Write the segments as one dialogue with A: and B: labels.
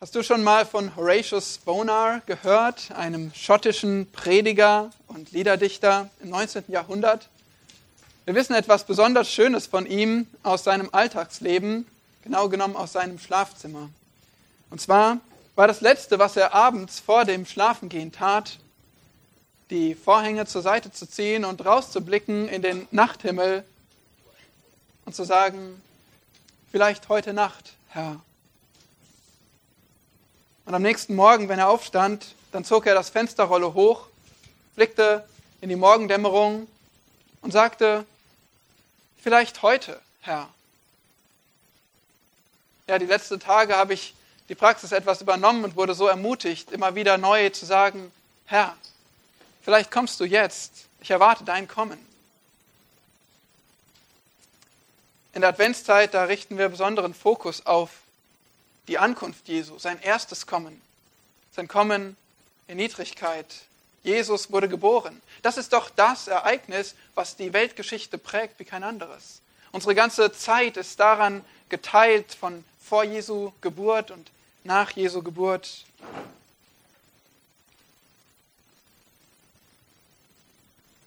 A: Hast du schon mal von Horatius Bonar gehört, einem schottischen Prediger und Liederdichter im 19. Jahrhundert? Wir wissen etwas besonders Schönes von ihm aus seinem Alltagsleben, genau genommen aus seinem Schlafzimmer. Und zwar war das Letzte, was er abends vor dem Schlafengehen tat, die Vorhänge zur Seite zu ziehen und rauszublicken in den Nachthimmel und zu sagen, vielleicht heute Nacht, Herr, und am nächsten Morgen, wenn er aufstand, dann zog er das Fensterrolle hoch, blickte in die Morgendämmerung und sagte, vielleicht heute, Herr. Ja, die letzten Tage habe ich die Praxis etwas übernommen und wurde so ermutigt, immer wieder neu zu sagen, Herr, vielleicht kommst du jetzt, ich erwarte dein Kommen. In der Adventszeit, da richten wir besonderen Fokus auf die Ankunft Jesu, sein erstes Kommen, sein Kommen in Niedrigkeit. Jesus wurde geboren. Das ist doch das Ereignis, was die Weltgeschichte prägt wie kein anderes. Unsere ganze Zeit ist daran geteilt von vor Jesu Geburt und nach Jesu Geburt.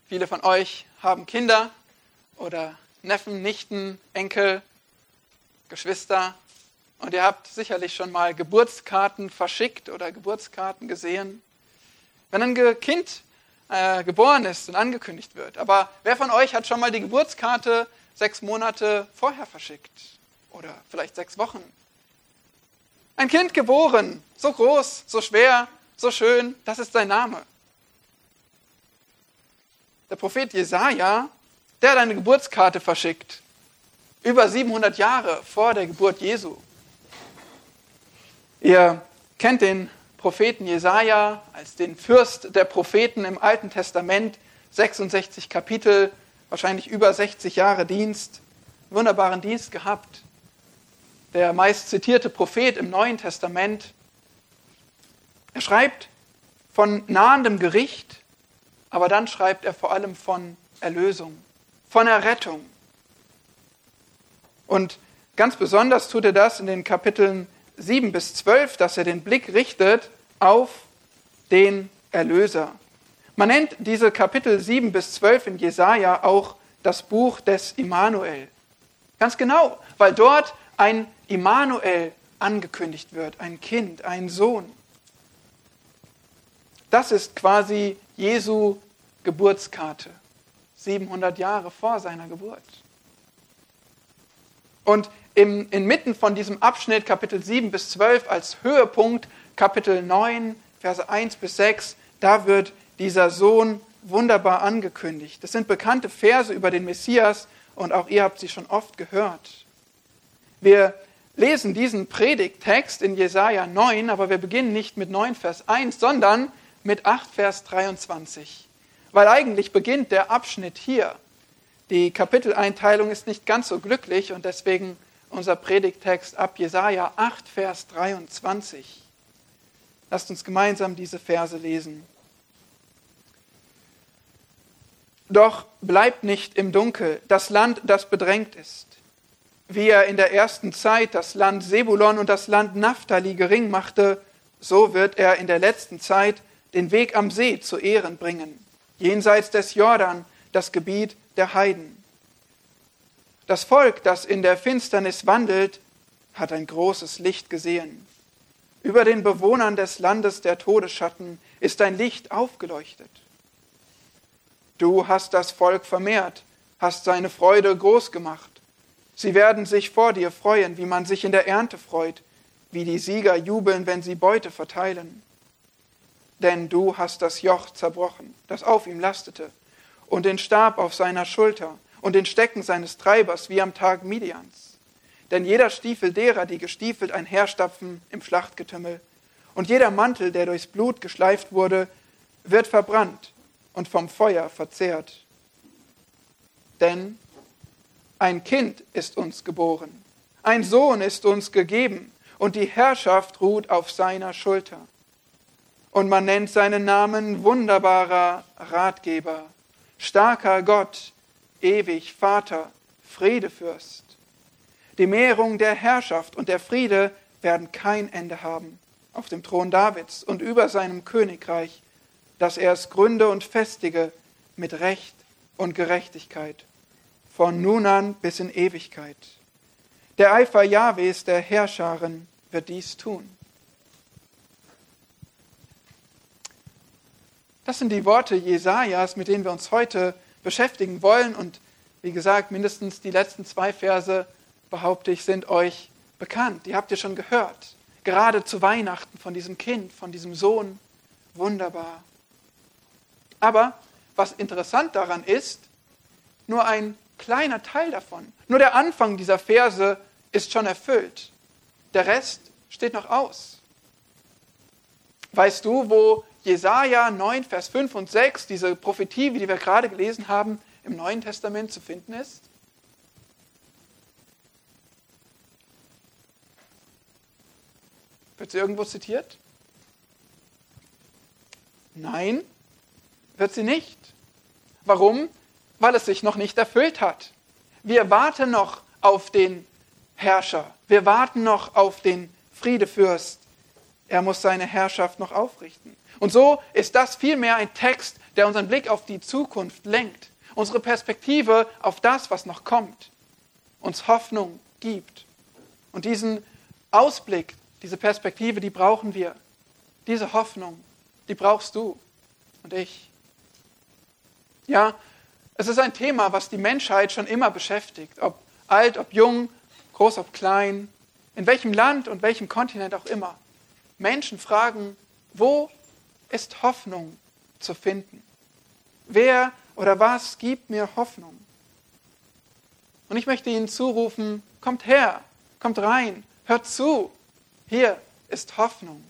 A: Viele von euch haben Kinder oder Neffen, Nichten, Enkel, Geschwister. Und ihr habt sicherlich schon mal Geburtskarten verschickt oder Geburtskarten gesehen. Wenn ein Kind äh, geboren ist und angekündigt wird. Aber wer von euch hat schon mal die Geburtskarte sechs Monate vorher verschickt? Oder vielleicht sechs Wochen? Ein Kind geboren, so groß, so schwer, so schön, das ist sein Name. Der Prophet Jesaja, der hat eine Geburtskarte verschickt. Über 700 Jahre vor der Geburt Jesu. Ihr kennt den Propheten Jesaja als den Fürst der Propheten im Alten Testament, 66 Kapitel, wahrscheinlich über 60 Jahre Dienst, wunderbaren Dienst gehabt. Der meist zitierte Prophet im Neuen Testament. Er schreibt von nahendem Gericht, aber dann schreibt er vor allem von Erlösung, von Errettung. Und ganz besonders tut er das in den Kapiteln 7 bis 12, dass er den Blick richtet auf den Erlöser. Man nennt diese Kapitel 7 bis 12 in Jesaja auch das Buch des Immanuel. Ganz genau, weil dort ein Immanuel angekündigt wird, ein Kind, ein Sohn. Das ist quasi Jesu Geburtskarte, 700 Jahre vor seiner Geburt. Und im, inmitten von diesem Abschnitt Kapitel 7 bis 12 als Höhepunkt Kapitel 9, Verse 1 bis 6, da wird dieser Sohn wunderbar angekündigt. Das sind bekannte Verse über den Messias und auch ihr habt sie schon oft gehört. Wir lesen diesen Predigttext in Jesaja 9, aber wir beginnen nicht mit 9 Vers 1, sondern mit 8 Vers 23. Weil eigentlich beginnt der Abschnitt hier. Die Kapiteleinteilung ist nicht ganz so glücklich und deswegen unser Predigtext ab Jesaja 8, Vers 23. Lasst uns gemeinsam diese Verse lesen. Doch bleibt nicht im Dunkel das Land, das bedrängt ist. Wie er in der ersten Zeit das Land Sebulon und das Land Naphtali gering machte, so wird er in der letzten Zeit den Weg am See zu Ehren bringen, jenseits des Jordan, das Gebiet der Heiden. Das Volk, das in der Finsternis wandelt, hat ein großes Licht gesehen. Über den Bewohnern des Landes der Todesschatten ist ein Licht aufgeleuchtet. Du hast das Volk vermehrt, hast seine Freude groß gemacht. Sie werden sich vor dir freuen, wie man sich in der Ernte freut, wie die Sieger jubeln, wenn sie Beute verteilen. Denn du hast das Joch zerbrochen, das auf ihm lastete, und den Stab auf seiner Schulter, und den Stecken seines Treibers wie am Tag Midians. Denn jeder Stiefel derer, die gestiefelt einherstapfen im Schlachtgetümmel, und jeder Mantel, der durchs Blut geschleift wurde, wird verbrannt und vom Feuer verzehrt. Denn ein Kind ist uns geboren, ein Sohn ist uns gegeben, und die Herrschaft ruht auf seiner Schulter. Und man nennt seinen Namen wunderbarer Ratgeber, starker Gott, ewig Vater, Friedefürst. Die Mehrung der Herrschaft und der Friede werden kein Ende haben auf dem Thron Davids und über seinem Königreich, dass er es gründe und festige mit Recht und Gerechtigkeit, von nun an bis in Ewigkeit. Der Eifer Jahwes, der Herrscherin, wird dies tun. Das sind die Worte Jesajas, mit denen wir uns heute beschäftigen wollen. Und wie gesagt, mindestens die letzten zwei Verse, behaupte ich, sind euch bekannt. Die habt ihr schon gehört. Gerade zu Weihnachten von diesem Kind, von diesem Sohn. Wunderbar. Aber was interessant daran ist, nur ein kleiner Teil davon, nur der Anfang dieser Verse ist schon erfüllt. Der Rest steht noch aus. Weißt du, wo Jesaja 9, Vers 5 und 6, diese Prophetie, wie die wir gerade gelesen haben, im Neuen Testament zu finden ist? Wird sie irgendwo zitiert? Nein, wird sie nicht. Warum? Weil es sich noch nicht erfüllt hat. Wir warten noch auf den Herrscher. Wir warten noch auf den Friedefürst. Er muss seine Herrschaft noch aufrichten. Und so ist das vielmehr ein Text, der unseren Blick auf die Zukunft lenkt, unsere Perspektive auf das, was noch kommt, uns Hoffnung gibt. Und diesen Ausblick, diese Perspektive, die brauchen wir. Diese Hoffnung, die brauchst du und ich. Ja, es ist ein Thema, was die Menschheit schon immer beschäftigt, ob alt, ob jung, groß, ob klein, in welchem Land und welchem Kontinent auch immer. Menschen fragen, wo ist Hoffnung zu finden? Wer oder was gibt mir Hoffnung? Und ich möchte Ihnen zurufen, kommt her, kommt rein, hört zu. Hier ist Hoffnung.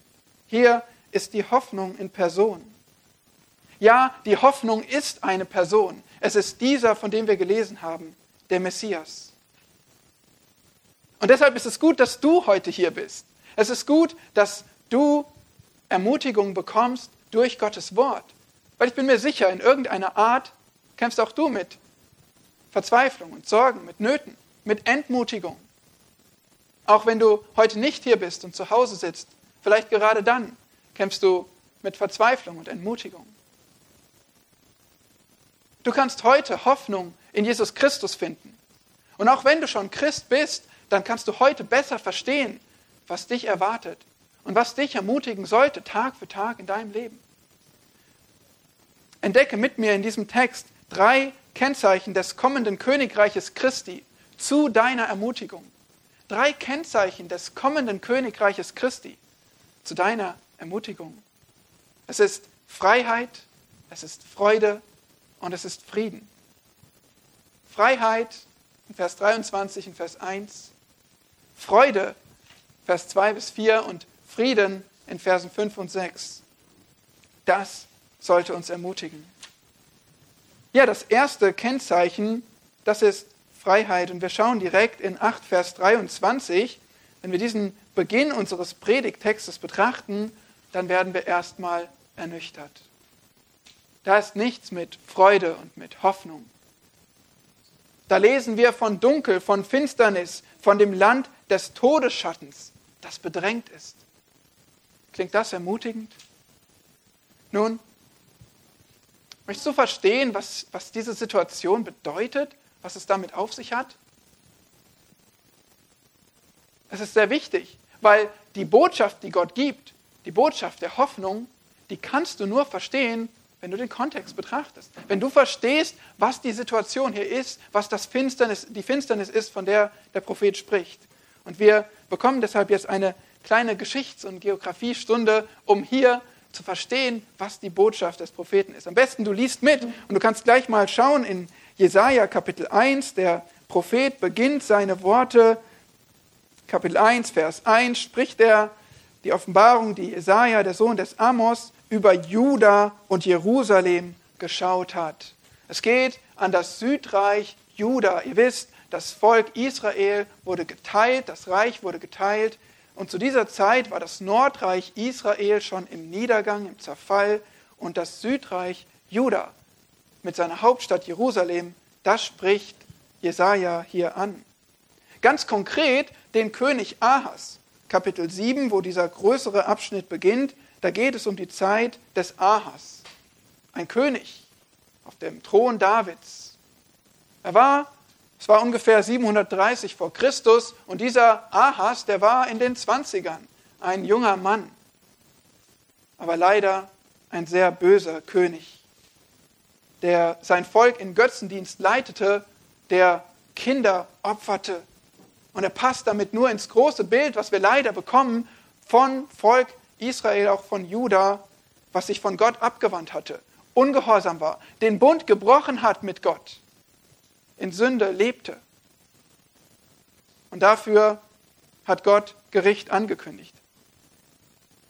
A: Hier ist die Hoffnung in Person. Ja, die Hoffnung ist eine Person. Es ist dieser, von dem wir gelesen haben, der Messias. Und deshalb ist es gut, dass du heute hier bist. Es ist gut, dass du Ermutigung bekommst durch Gottes Wort. Weil ich bin mir sicher, in irgendeiner Art kämpfst auch du mit Verzweiflung und Sorgen, mit Nöten, mit Entmutigung. Auch wenn du heute nicht hier bist und zu Hause sitzt, vielleicht gerade dann kämpfst du mit Verzweiflung und Entmutigung. Du kannst heute Hoffnung in Jesus Christus finden. Und auch wenn du schon Christ bist, dann kannst du heute besser verstehen, was dich erwartet und was dich ermutigen sollte, Tag für Tag in deinem Leben. Entdecke mit mir in diesem Text drei Kennzeichen des kommenden Königreiches Christi zu deiner Ermutigung. Drei Kennzeichen des kommenden Königreiches Christi zu deiner Ermutigung. Es ist Freiheit, es ist Freude und es ist Frieden. Freiheit in Vers 23 und Vers 1, Freude Vers 2 bis 4 und Frieden in Versen 5 und 6. Das sollte uns ermutigen. Ja, das erste Kennzeichen, das ist Freiheit. Und wir schauen direkt in 8, Vers 23. Wenn wir diesen Beginn unseres Predigtextes betrachten, dann werden wir erstmal ernüchtert. Da ist nichts mit Freude und mit Hoffnung. Da lesen wir von Dunkel, von Finsternis, von dem Land des Todesschattens, das bedrängt ist. Klingt das ermutigend? Nun, möchtest du verstehen, was, was diese Situation bedeutet, was es damit auf sich hat? Es ist sehr wichtig, weil die Botschaft, die Gott gibt, die Botschaft der Hoffnung, die kannst du nur verstehen, wenn du den Kontext betrachtest. Wenn du verstehst, was die Situation hier ist, was das Finsternis, die Finsternis ist, von der der Prophet spricht. Und wir bekommen deshalb jetzt eine kleine Geschichts- und Geografiestunde, um hier zu verstehen, was die Botschaft des Propheten ist. Am besten du liest mit und du kannst gleich mal schauen in Jesaja Kapitel 1. Der Prophet beginnt seine Worte. Kapitel 1, Vers 1 spricht er die Offenbarung, die Jesaja, der Sohn des Amos, über Juda und Jerusalem geschaut hat. Es geht an das Südreich Juda. Ihr wisst, das Volk Israel wurde geteilt, das Reich wurde geteilt und zu dieser Zeit war das Nordreich Israel schon im Niedergang, im Zerfall und das Südreich Juda mit seiner Hauptstadt Jerusalem, das spricht Jesaja hier an. Ganz konkret den König Ahas. Kapitel 7, wo dieser größere Abschnitt beginnt, da geht es um die Zeit des Ahas, ein König auf dem Thron Davids. Er war, es war ungefähr 730 vor Christus und dieser Ahas, der war in den 20ern, ein junger Mann, aber leider ein sehr böser König, der sein Volk in Götzendienst leitete, der Kinder opferte. Und er passt damit nur ins große Bild, was wir leider bekommen von Volk Israel, auch von Juda, was sich von Gott abgewandt hatte, ungehorsam war, den Bund gebrochen hat mit Gott, in Sünde lebte. Und dafür hat Gott Gericht angekündigt.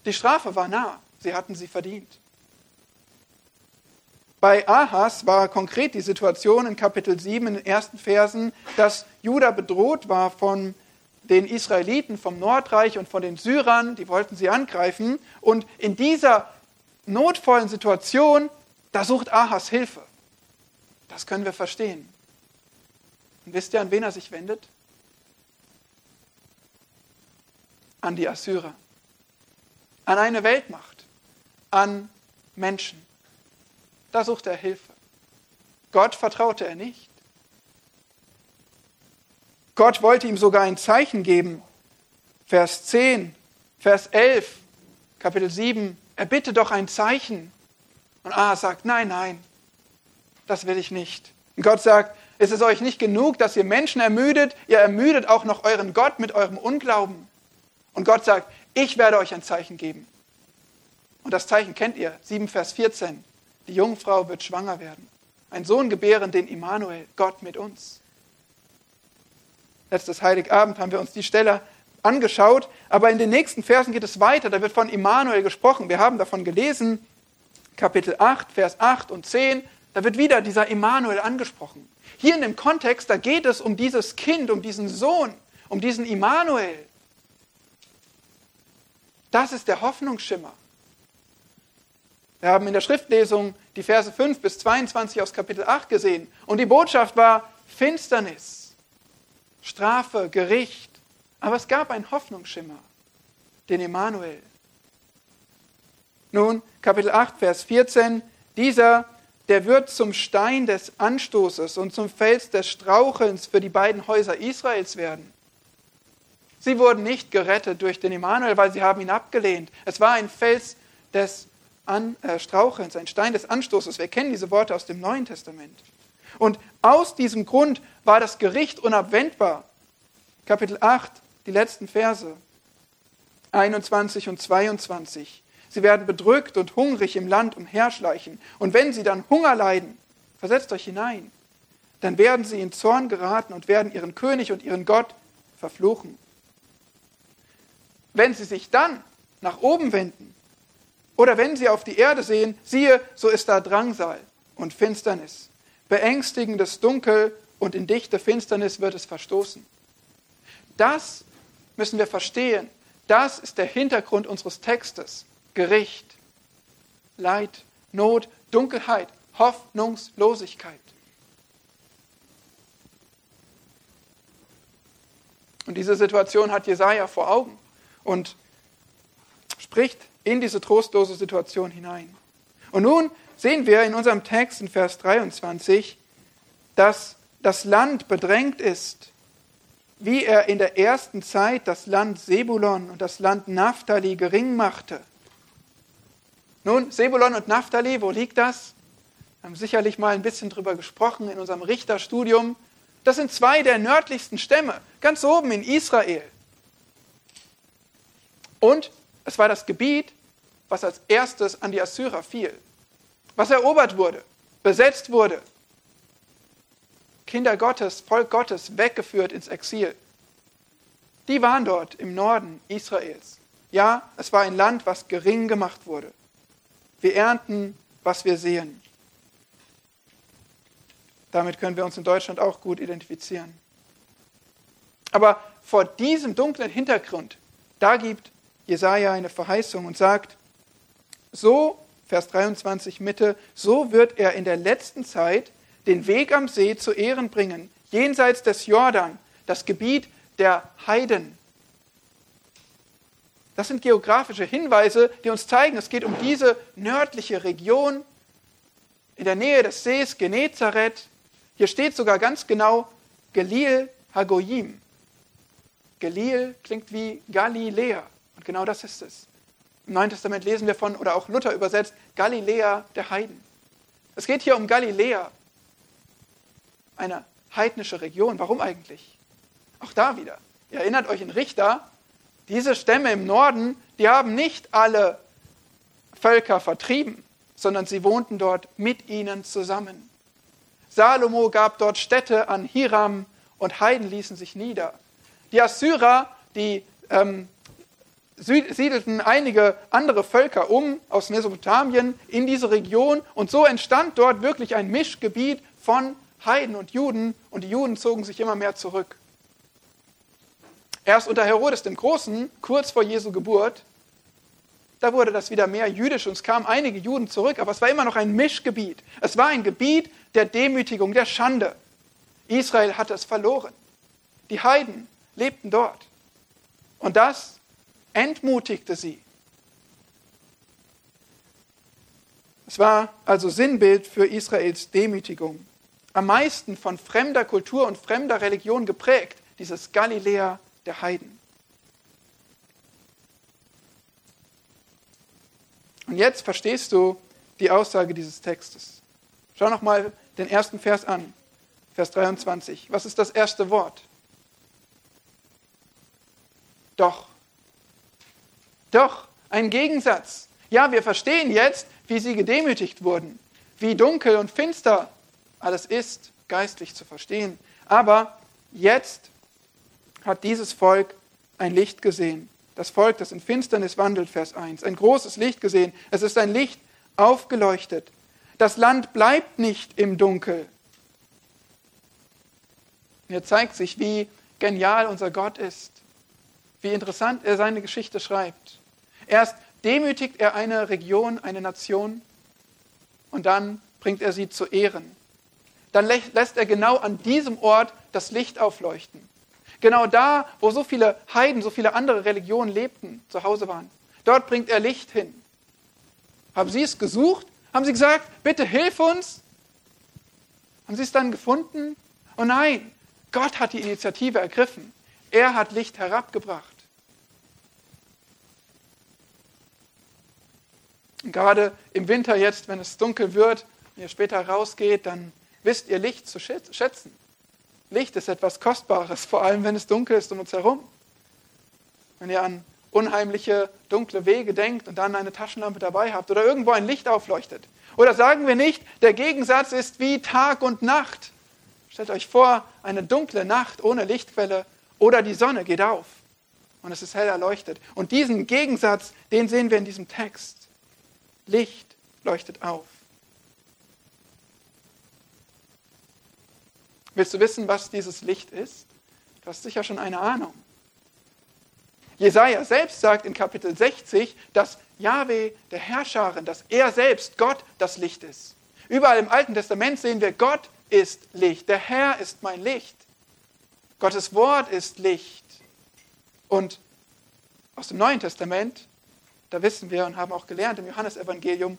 A: Die Strafe war nah, sie hatten sie verdient. Bei Ahas war konkret die Situation in Kapitel 7 in den ersten Versen, dass Juda bedroht war von den Israeliten vom Nordreich und von den Syrern, die wollten sie angreifen. Und in dieser notvollen Situation, da sucht Ahas Hilfe. Das können wir verstehen. Und wisst ihr, an wen er sich wendet? An die Assyrer. An eine Weltmacht. An Menschen. Da sucht er Hilfe. Gott vertraute er nicht. Gott wollte ihm sogar ein Zeichen geben. Vers 10, Vers 11, Kapitel 7. Er bitte doch ein Zeichen. Und Ah sagt, nein, nein, das will ich nicht. Und Gott sagt, ist es euch nicht genug, dass ihr Menschen ermüdet? Ihr ermüdet auch noch euren Gott mit eurem Unglauben. Und Gott sagt, ich werde euch ein Zeichen geben. Und das Zeichen kennt ihr, 7 Vers 14. Die Jungfrau wird schwanger werden. Ein Sohn gebären, den Immanuel, Gott mit uns. Letztes Heiligabend haben wir uns die Stelle angeschaut, aber in den nächsten Versen geht es weiter. Da wird von Immanuel gesprochen. Wir haben davon gelesen, Kapitel 8, Vers 8 und 10. Da wird wieder dieser Immanuel angesprochen. Hier in dem Kontext, da geht es um dieses Kind, um diesen Sohn, um diesen Immanuel. Das ist der Hoffnungsschimmer. Wir haben in der Schriftlesung die Verse 5 bis 22 aus Kapitel 8 gesehen. Und die Botschaft war Finsternis, Strafe, Gericht. Aber es gab einen Hoffnungsschimmer, den Emanuel. Nun, Kapitel 8, Vers 14. Dieser, der wird zum Stein des Anstoßes und zum Fels des Strauchelns für die beiden Häuser Israels werden. Sie wurden nicht gerettet durch den Emanuel, weil sie haben ihn abgelehnt. Es war ein Fels des an, äh, Strauchelns, ein Stein des Anstoßes. Wir kennen diese Worte aus dem Neuen Testament. Und aus diesem Grund war das Gericht unabwendbar. Kapitel 8, die letzten Verse, 21 und 22. Sie werden bedrückt und hungrig im Land umherschleichen. Und wenn sie dann Hunger leiden, versetzt euch hinein, dann werden sie in Zorn geraten und werden ihren König und ihren Gott verfluchen. Wenn sie sich dann nach oben wenden, oder wenn sie auf die Erde sehen, siehe, so ist da Drangsal und Finsternis, beängstigendes Dunkel und in dichte Finsternis wird es verstoßen. Das müssen wir verstehen. Das ist der Hintergrund unseres Textes. Gericht, Leid, Not, Dunkelheit, Hoffnungslosigkeit. Und diese Situation hat Jesaja vor Augen und spricht in diese trostlose Situation hinein. Und nun sehen wir in unserem Text in Vers 23, dass das Land bedrängt ist, wie er in der ersten Zeit das Land Sebulon und das Land Naphtali gering machte. Nun, Sebulon und Naphtali, wo liegt das? Wir haben sicherlich mal ein bisschen drüber gesprochen in unserem Richterstudium. Das sind zwei der nördlichsten Stämme, ganz oben in Israel. Und es war das Gebiet, was als erstes an die Assyrer fiel, was erobert wurde, besetzt wurde. Kinder Gottes, Volk Gottes weggeführt ins Exil. Die waren dort im Norden Israels. Ja, es war ein Land, was gering gemacht wurde. Wir ernten, was wir sehen. Damit können wir uns in Deutschland auch gut identifizieren. Aber vor diesem dunklen Hintergrund, da gibt Jesaja eine Verheißung und sagt, so, Vers 23 Mitte, so wird er in der letzten Zeit den Weg am See zu Ehren bringen, jenseits des Jordan, das Gebiet der Heiden. Das sind geografische Hinweise, die uns zeigen, es geht um diese nördliche Region in der Nähe des Sees Genezareth. Hier steht sogar ganz genau Galil Hagoyim. Galil klingt wie Galiläa. Und genau das ist es. Im Neuen Testament lesen wir von, oder auch Luther übersetzt, Galiläa der Heiden. Es geht hier um Galiläa, eine heidnische Region. Warum eigentlich? Auch da wieder. Ihr erinnert euch in Richter, diese Stämme im Norden, die haben nicht alle Völker vertrieben, sondern sie wohnten dort mit ihnen zusammen. Salomo gab dort Städte an Hiram und Heiden ließen sich nieder. Die Assyrer, die ähm, siedelten einige andere Völker um aus Mesopotamien in diese Region und so entstand dort wirklich ein Mischgebiet von Heiden und Juden und die Juden zogen sich immer mehr zurück. Erst unter Herodes dem Großen, kurz vor Jesu Geburt, da wurde das wieder mehr jüdisch und es kamen einige Juden zurück, aber es war immer noch ein Mischgebiet. Es war ein Gebiet der Demütigung, der Schande. Israel hatte es verloren. Die Heiden lebten dort. Und das entmutigte sie. Es war also Sinnbild für Israels Demütigung. Am meisten von fremder Kultur und fremder Religion geprägt, dieses Galiläa der Heiden. Und jetzt verstehst du die Aussage dieses Textes. Schau nochmal den ersten Vers an, Vers 23. Was ist das erste Wort? Doch. Doch, ein Gegensatz. Ja, wir verstehen jetzt, wie sie gedemütigt wurden, wie dunkel und finster alles ist, geistlich zu verstehen. Aber jetzt hat dieses Volk ein Licht gesehen. Das Volk, das in Finsternis wandelt, Vers 1. Ein großes Licht gesehen. Es ist ein Licht aufgeleuchtet. Das Land bleibt nicht im Dunkel. Hier zeigt sich, wie genial unser Gott ist, wie interessant er seine Geschichte schreibt. Erst demütigt er eine Region, eine Nation und dann bringt er sie zu Ehren. Dann lässt er genau an diesem Ort das Licht aufleuchten. Genau da, wo so viele Heiden, so viele andere Religionen lebten, zu Hause waren. Dort bringt er Licht hin. Haben Sie es gesucht? Haben Sie gesagt, bitte hilf uns? Haben Sie es dann gefunden? Oh nein, Gott hat die Initiative ergriffen. Er hat Licht herabgebracht. Und gerade im Winter jetzt, wenn es dunkel wird, wenn ihr später rausgeht, dann wisst ihr Licht zu schätzen. Licht ist etwas Kostbares, vor allem wenn es dunkel ist um uns herum. Wenn ihr an unheimliche, dunkle Wege denkt und dann eine Taschenlampe dabei habt oder irgendwo ein Licht aufleuchtet. Oder sagen wir nicht, der Gegensatz ist wie Tag und Nacht. Stellt euch vor, eine dunkle Nacht ohne Lichtquelle oder die Sonne geht auf und es ist hell erleuchtet. Und diesen Gegensatz, den sehen wir in diesem Text. Licht leuchtet auf. Willst du wissen, was dieses Licht ist? Du hast sicher schon eine Ahnung. Jesaja selbst sagt in Kapitel 60, dass Yahweh, der Herrscherin, dass er selbst, Gott, das Licht ist. Überall im Alten Testament sehen wir, Gott ist Licht. Der Herr ist mein Licht. Gottes Wort ist Licht. Und aus dem Neuen Testament, da wissen wir und haben auch gelernt im Johannesevangelium,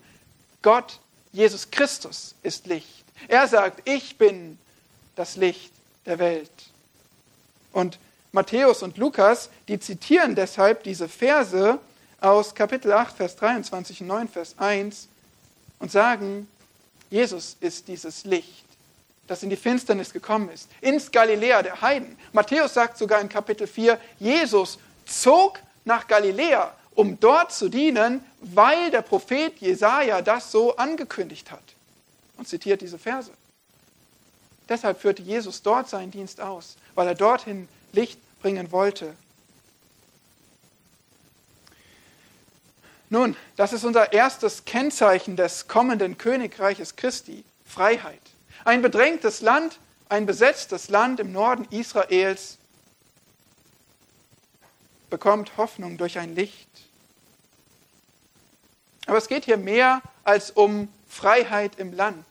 A: Gott, Jesus Christus ist Licht. Er sagt, ich bin das Licht der Welt. Und Matthäus und Lukas, die zitieren deshalb diese Verse aus Kapitel 8, Vers 23 und 9, Vers 1 und sagen, Jesus ist dieses Licht, das in die Finsternis gekommen ist, ins Galiläa der Heiden. Matthäus sagt sogar in Kapitel 4, Jesus zog nach Galiläa, um dort zu dienen, weil der Prophet Jesaja das so angekündigt hat. Und zitiert diese Verse. Deshalb führte Jesus dort seinen Dienst aus, weil er dorthin Licht bringen wollte. Nun, das ist unser erstes Kennzeichen des kommenden Königreiches Christi, Freiheit. Ein bedrängtes Land, ein besetztes Land im Norden Israels bekommt Hoffnung durch ein Licht. Aber es geht hier mehr als um Freiheit im Land.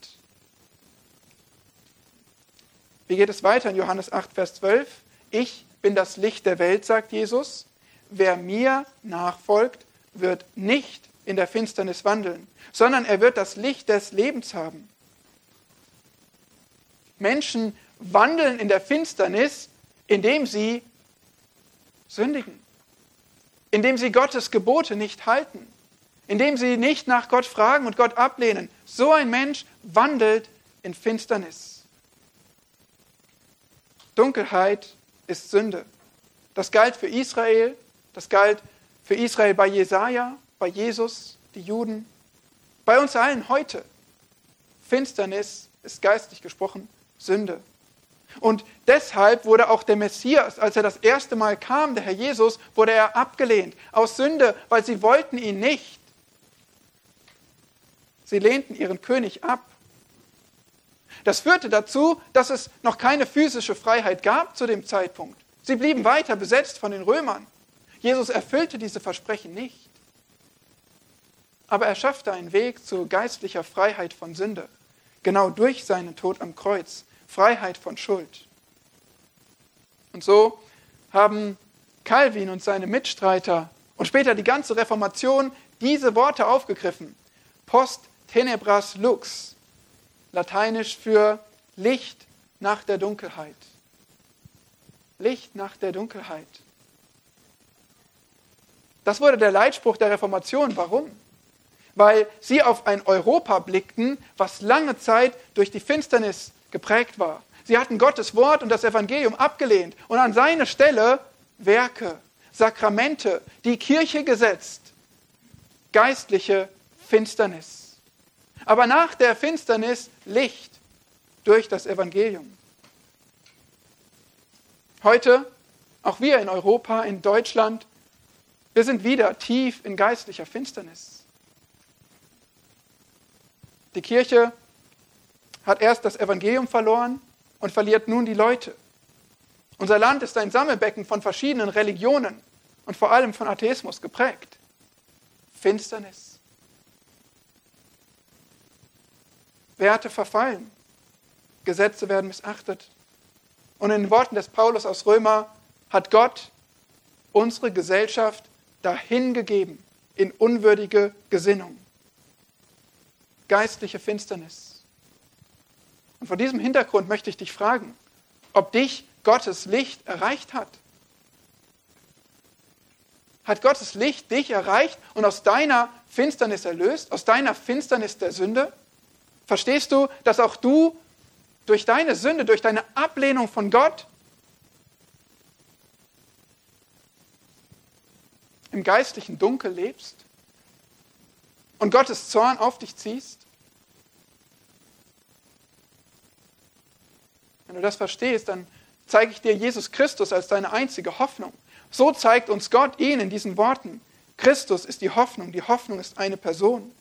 A: Wie geht es weiter in Johannes 8, Vers 12? Ich bin das Licht der Welt, sagt Jesus. wer mir nachfolgt, wird nicht in der Finsternis wandeln, sondern er wird das Licht des Lebens haben. Menschen wandeln in der Finsternis, indem sie sündigen, indem sie Gottes Gebote nicht halten, indem sie nicht nach Gott fragen und Gott ablehnen. So ein Mensch wandelt in Finsternis. Dunkelheit ist Sünde. Das galt für Israel, das galt für Israel bei Jesaja, bei Jesus, die Juden, bei uns allen heute. Finsternis ist geistlich gesprochen Sünde. Und deshalb wurde auch der Messias, als er das erste Mal kam, der Herr Jesus, wurde er abgelehnt aus Sünde, weil sie wollten ihn nicht. Sie lehnten ihren König ab. Das führte dazu, dass es noch keine physische Freiheit gab zu dem Zeitpunkt. Sie blieben weiter besetzt von den Römern. Jesus erfüllte diese Versprechen nicht. Aber er schaffte einen Weg zu geistlicher Freiheit von Sünde, genau durch seinen Tod am Kreuz. Freiheit von Schuld. Und so haben Calvin und seine Mitstreiter und später die ganze Reformation diese Worte aufgegriffen. Post tenebras lux, lateinisch für Licht nach der Dunkelheit. Licht nach der Dunkelheit. Das wurde der Leitspruch der Reformation. Warum? Weil sie auf ein Europa blickten, was lange Zeit durch die Finsternis geprägt war. Sie hatten Gottes Wort und das Evangelium abgelehnt und an seine Stelle Werke, Sakramente, die Kirche gesetzt, geistliche Finsternis. Aber nach der Finsternis Licht durch das Evangelium. Heute, auch wir in Europa, in Deutschland, wir sind wieder tief in geistlicher Finsternis. Die Kirche hat erst das Evangelium verloren und verliert nun die Leute. Unser Land ist ein Sammelbecken von verschiedenen Religionen und vor allem von Atheismus geprägt. Finsternis. Werte verfallen. Gesetze werden missachtet. Und in den Worten des Paulus aus Römer hat Gott unsere Gesellschaft dahingegeben in unwürdige Gesinnung. Geistliche Finsternis. Und vor diesem Hintergrund möchte ich dich fragen, ob dich Gottes Licht erreicht hat. Hat Gottes Licht dich erreicht und aus deiner Finsternis erlöst, aus deiner Finsternis der Sünde? Verstehst du, dass auch du durch deine Sünde, durch deine Ablehnung von Gott im geistlichen Dunkel lebst und Gottes Zorn auf dich ziehst? Wenn du das verstehst, dann zeige ich dir Jesus Christus als deine einzige Hoffnung. So zeigt uns Gott ihn in diesen Worten. Christus ist die Hoffnung, die Hoffnung ist eine Person.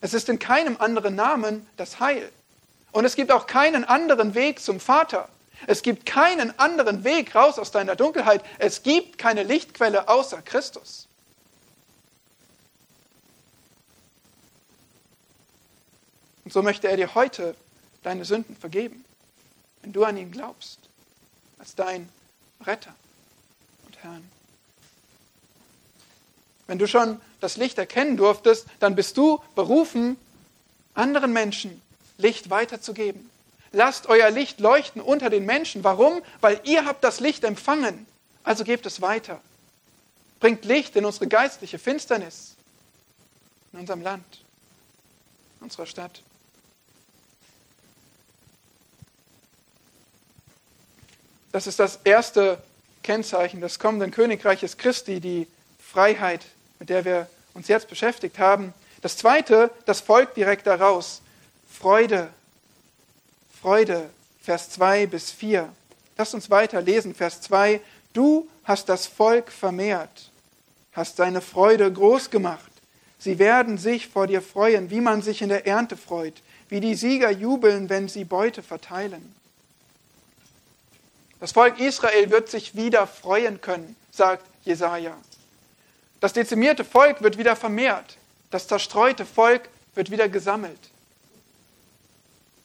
A: Es ist in keinem anderen Namen das Heil. Und es gibt auch keinen anderen Weg zum Vater. Es gibt keinen anderen Weg raus aus deiner Dunkelheit. Es gibt keine Lichtquelle außer Christus. Und so möchte er dir heute deine Sünden vergeben wenn du an ihn glaubst, als dein Retter und Herrn. Wenn du schon das Licht erkennen durftest, dann bist du berufen, anderen Menschen Licht weiterzugeben. Lasst euer Licht leuchten unter den Menschen. Warum? Weil ihr habt das Licht empfangen. Also gebt es weiter. Bringt Licht in unsere geistliche Finsternis, in unserem Land, in unserer Stadt. Das ist das erste Kennzeichen des kommenden Königreiches Christi, die Freiheit, mit der wir uns jetzt beschäftigt haben. Das zweite, das folgt direkt daraus. Freude. Freude, Vers 2 bis 4. Lasst uns weiter lesen, Vers 2. Du hast das Volk vermehrt, hast seine Freude groß gemacht. Sie werden sich vor dir freuen, wie man sich in der Ernte freut, wie die Sieger jubeln, wenn sie Beute verteilen. Das Volk Israel wird sich wieder freuen können, sagt Jesaja. Das dezimierte Volk wird wieder vermehrt. Das zerstreute Volk wird wieder gesammelt.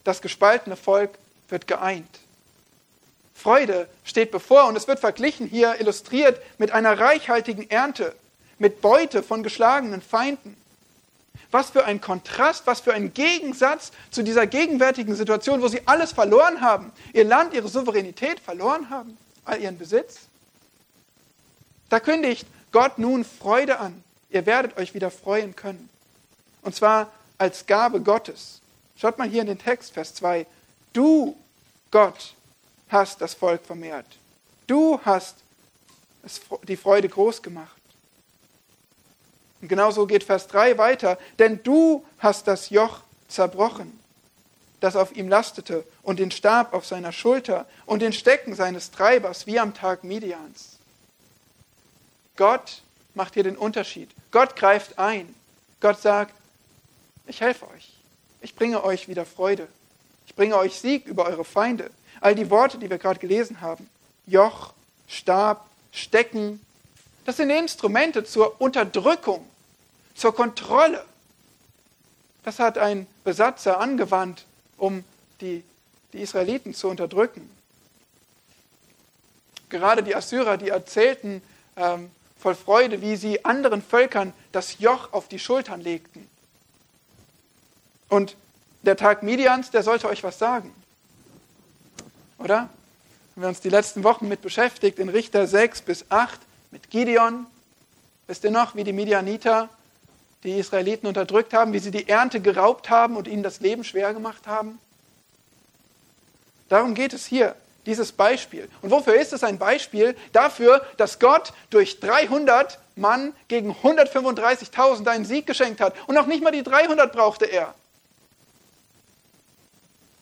A: Das gespaltene Volk wird geeint. Freude steht bevor und es wird verglichen hier illustriert mit einer reichhaltigen Ernte, mit Beute von geschlagenen Feinden. Was für ein Kontrast, was für ein Gegensatz zu dieser gegenwärtigen Situation, wo sie alles verloren haben, ihr Land, ihre Souveränität verloren haben, all ihren Besitz. Da kündigt Gott nun Freude an. Ihr werdet euch wieder freuen können. Und zwar als Gabe Gottes. Schaut mal hier in den Text, Vers 2. Du, Gott, hast das Volk vermehrt. Du hast die Freude groß gemacht. Und genauso geht Vers 3 weiter. Denn du hast das Joch zerbrochen, das auf ihm lastete, und den Stab auf seiner Schulter und den Stecken seines Treibers wie am Tag Midians. Gott macht hier den Unterschied. Gott greift ein. Gott sagt, ich helfe euch. Ich bringe euch wieder Freude. Ich bringe euch Sieg über eure Feinde. All die Worte, die wir gerade gelesen haben. Joch, Stab, Stecken. Das sind Instrumente zur Unterdrückung, zur Kontrolle. Das hat ein Besatzer angewandt, um die, die Israeliten zu unterdrücken. Gerade die Assyrer, die erzählten ähm, voll Freude, wie sie anderen Völkern das Joch auf die Schultern legten. Und der Tag Midians, der sollte euch was sagen. Oder? Haben wir uns die letzten Wochen mit beschäftigt, in Richter 6 bis 8, mit Gideon. Wisst ihr noch, wie die Midianiter die Israeliten unterdrückt haben, wie sie die Ernte geraubt haben und ihnen das Leben schwer gemacht haben? Darum geht es hier, dieses Beispiel. Und wofür ist es ein Beispiel? Dafür, dass Gott durch 300 Mann gegen 135.000 einen Sieg geschenkt hat. Und noch nicht mal die 300 brauchte er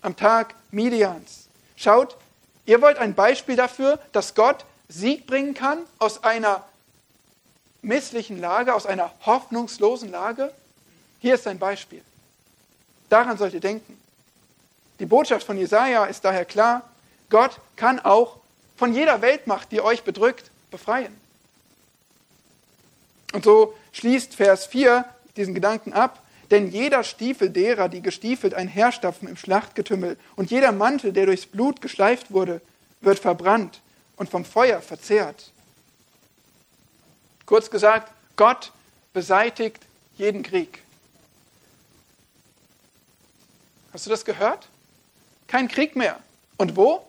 A: am Tag Midians. Schaut, ihr wollt ein Beispiel dafür, dass Gott Sieg bringen kann aus einer misslichen Lage, aus einer hoffnungslosen Lage? Hier ist ein Beispiel. Daran sollt ihr denken. Die Botschaft von Jesaja ist daher klar: Gott kann auch von jeder Weltmacht, die euch bedrückt, befreien. Und so schließt Vers 4 diesen Gedanken ab. Denn jeder Stiefel derer, die gestiefelt einherstapfen im Schlachtgetümmel, und jeder Mantel, der durchs Blut geschleift wurde, wird verbrannt und vom Feuer verzehrt. Kurz gesagt, Gott beseitigt jeden Krieg. Hast du das gehört? Kein Krieg mehr. Und wo?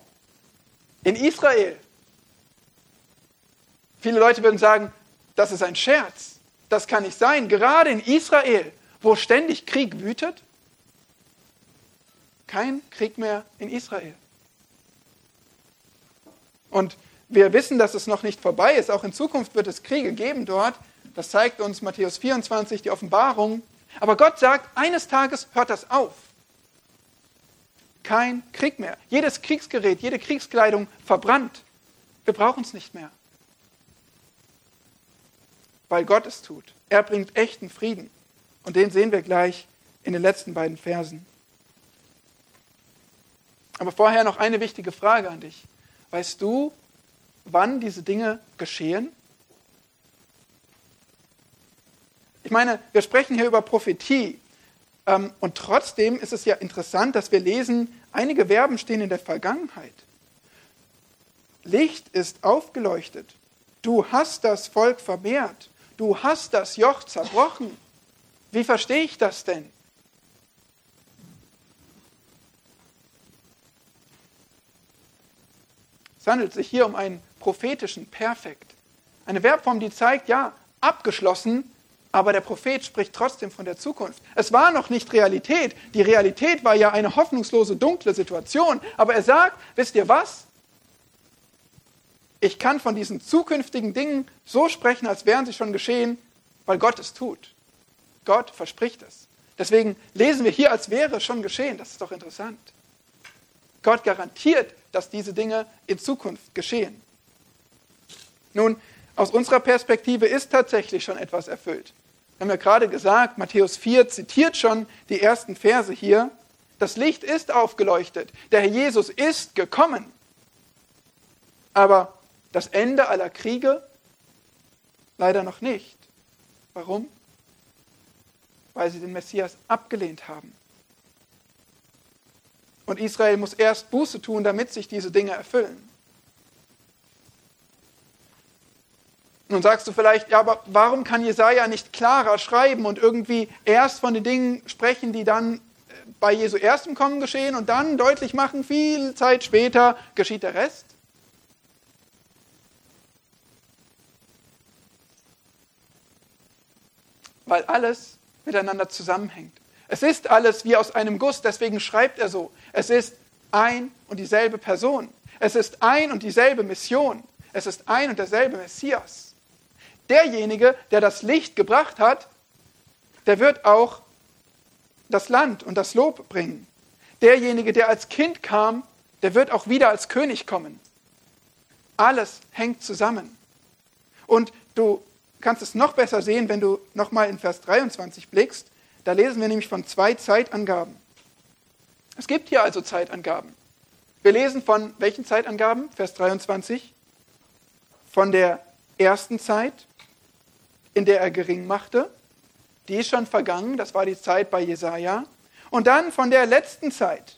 A: In Israel. Viele Leute würden sagen, das ist ein Scherz. Das kann nicht sein. Gerade in Israel wo ständig Krieg wütet? Kein Krieg mehr in Israel. Und wir wissen, dass es noch nicht vorbei ist. Auch in Zukunft wird es Kriege geben dort. Das zeigt uns Matthäus 24, die Offenbarung. Aber Gott sagt, eines Tages hört das auf. Kein Krieg mehr. Jedes Kriegsgerät, jede Kriegskleidung verbrannt. Wir brauchen es nicht mehr. Weil Gott es tut. Er bringt echten Frieden. Und den sehen wir gleich in den letzten beiden Versen. Aber vorher noch eine wichtige Frage an dich. Weißt du, wann diese Dinge geschehen? Ich meine, wir sprechen hier über Prophetie. Ähm, und trotzdem ist es ja interessant, dass wir lesen, einige Verben stehen in der Vergangenheit. Licht ist aufgeleuchtet. Du hast das Volk vermehrt. Du hast das Joch zerbrochen. Wie verstehe ich das denn? Es handelt sich hier um einen prophetischen Perfekt. Eine Verbform, die zeigt, ja, abgeschlossen, aber der Prophet spricht trotzdem von der Zukunft. Es war noch nicht Realität. Die Realität war ja eine hoffnungslose, dunkle Situation. Aber er sagt, wisst ihr was? Ich kann von diesen zukünftigen Dingen so sprechen, als wären sie schon geschehen, weil Gott es tut. Gott verspricht es. Deswegen lesen wir hier, als wäre es schon geschehen. Das ist doch interessant. Gott garantiert, dass diese Dinge in Zukunft geschehen. Nun, aus unserer Perspektive ist tatsächlich schon etwas erfüllt. Wir haben ja gerade gesagt, Matthäus 4 zitiert schon die ersten Verse hier. Das Licht ist aufgeleuchtet. Der Herr Jesus ist gekommen. Aber das Ende aller Kriege leider noch nicht. Warum? weil sie den Messias abgelehnt haben. Und Israel muss erst Buße tun, damit sich diese Dinge erfüllen. Nun sagst du vielleicht, ja, aber warum kann Jesaja nicht klarer schreiben und irgendwie erst von den Dingen sprechen, die dann äh, bei Jesu erstem Kommen geschehen und dann deutlich machen, viel Zeit später geschieht der Rest? Weil alles miteinander zusammenhängt. Es ist alles wie aus einem Guss, deswegen schreibt er so. Es ist ein und dieselbe Person. Es ist ein und dieselbe Mission. Es ist ein und derselbe Messias. Derjenige, der das Licht gebracht hat, der wird auch das Land und das Lob bringen. Derjenige, der als Kind kam, der wird auch wieder als König kommen. Alles hängt zusammen. Und du kannst es noch besser sehen, wenn du nochmal in Vers 23 blickst. Da lesen wir nämlich von zwei Zeitangaben. Es gibt hier also Zeitangaben. Wir lesen von welchen Zeitangaben? Vers 23. Von der ersten Zeit, in der er gering machte. Die ist schon vergangen, das war die Zeit bei Jesaja. Und dann von der letzten Zeit,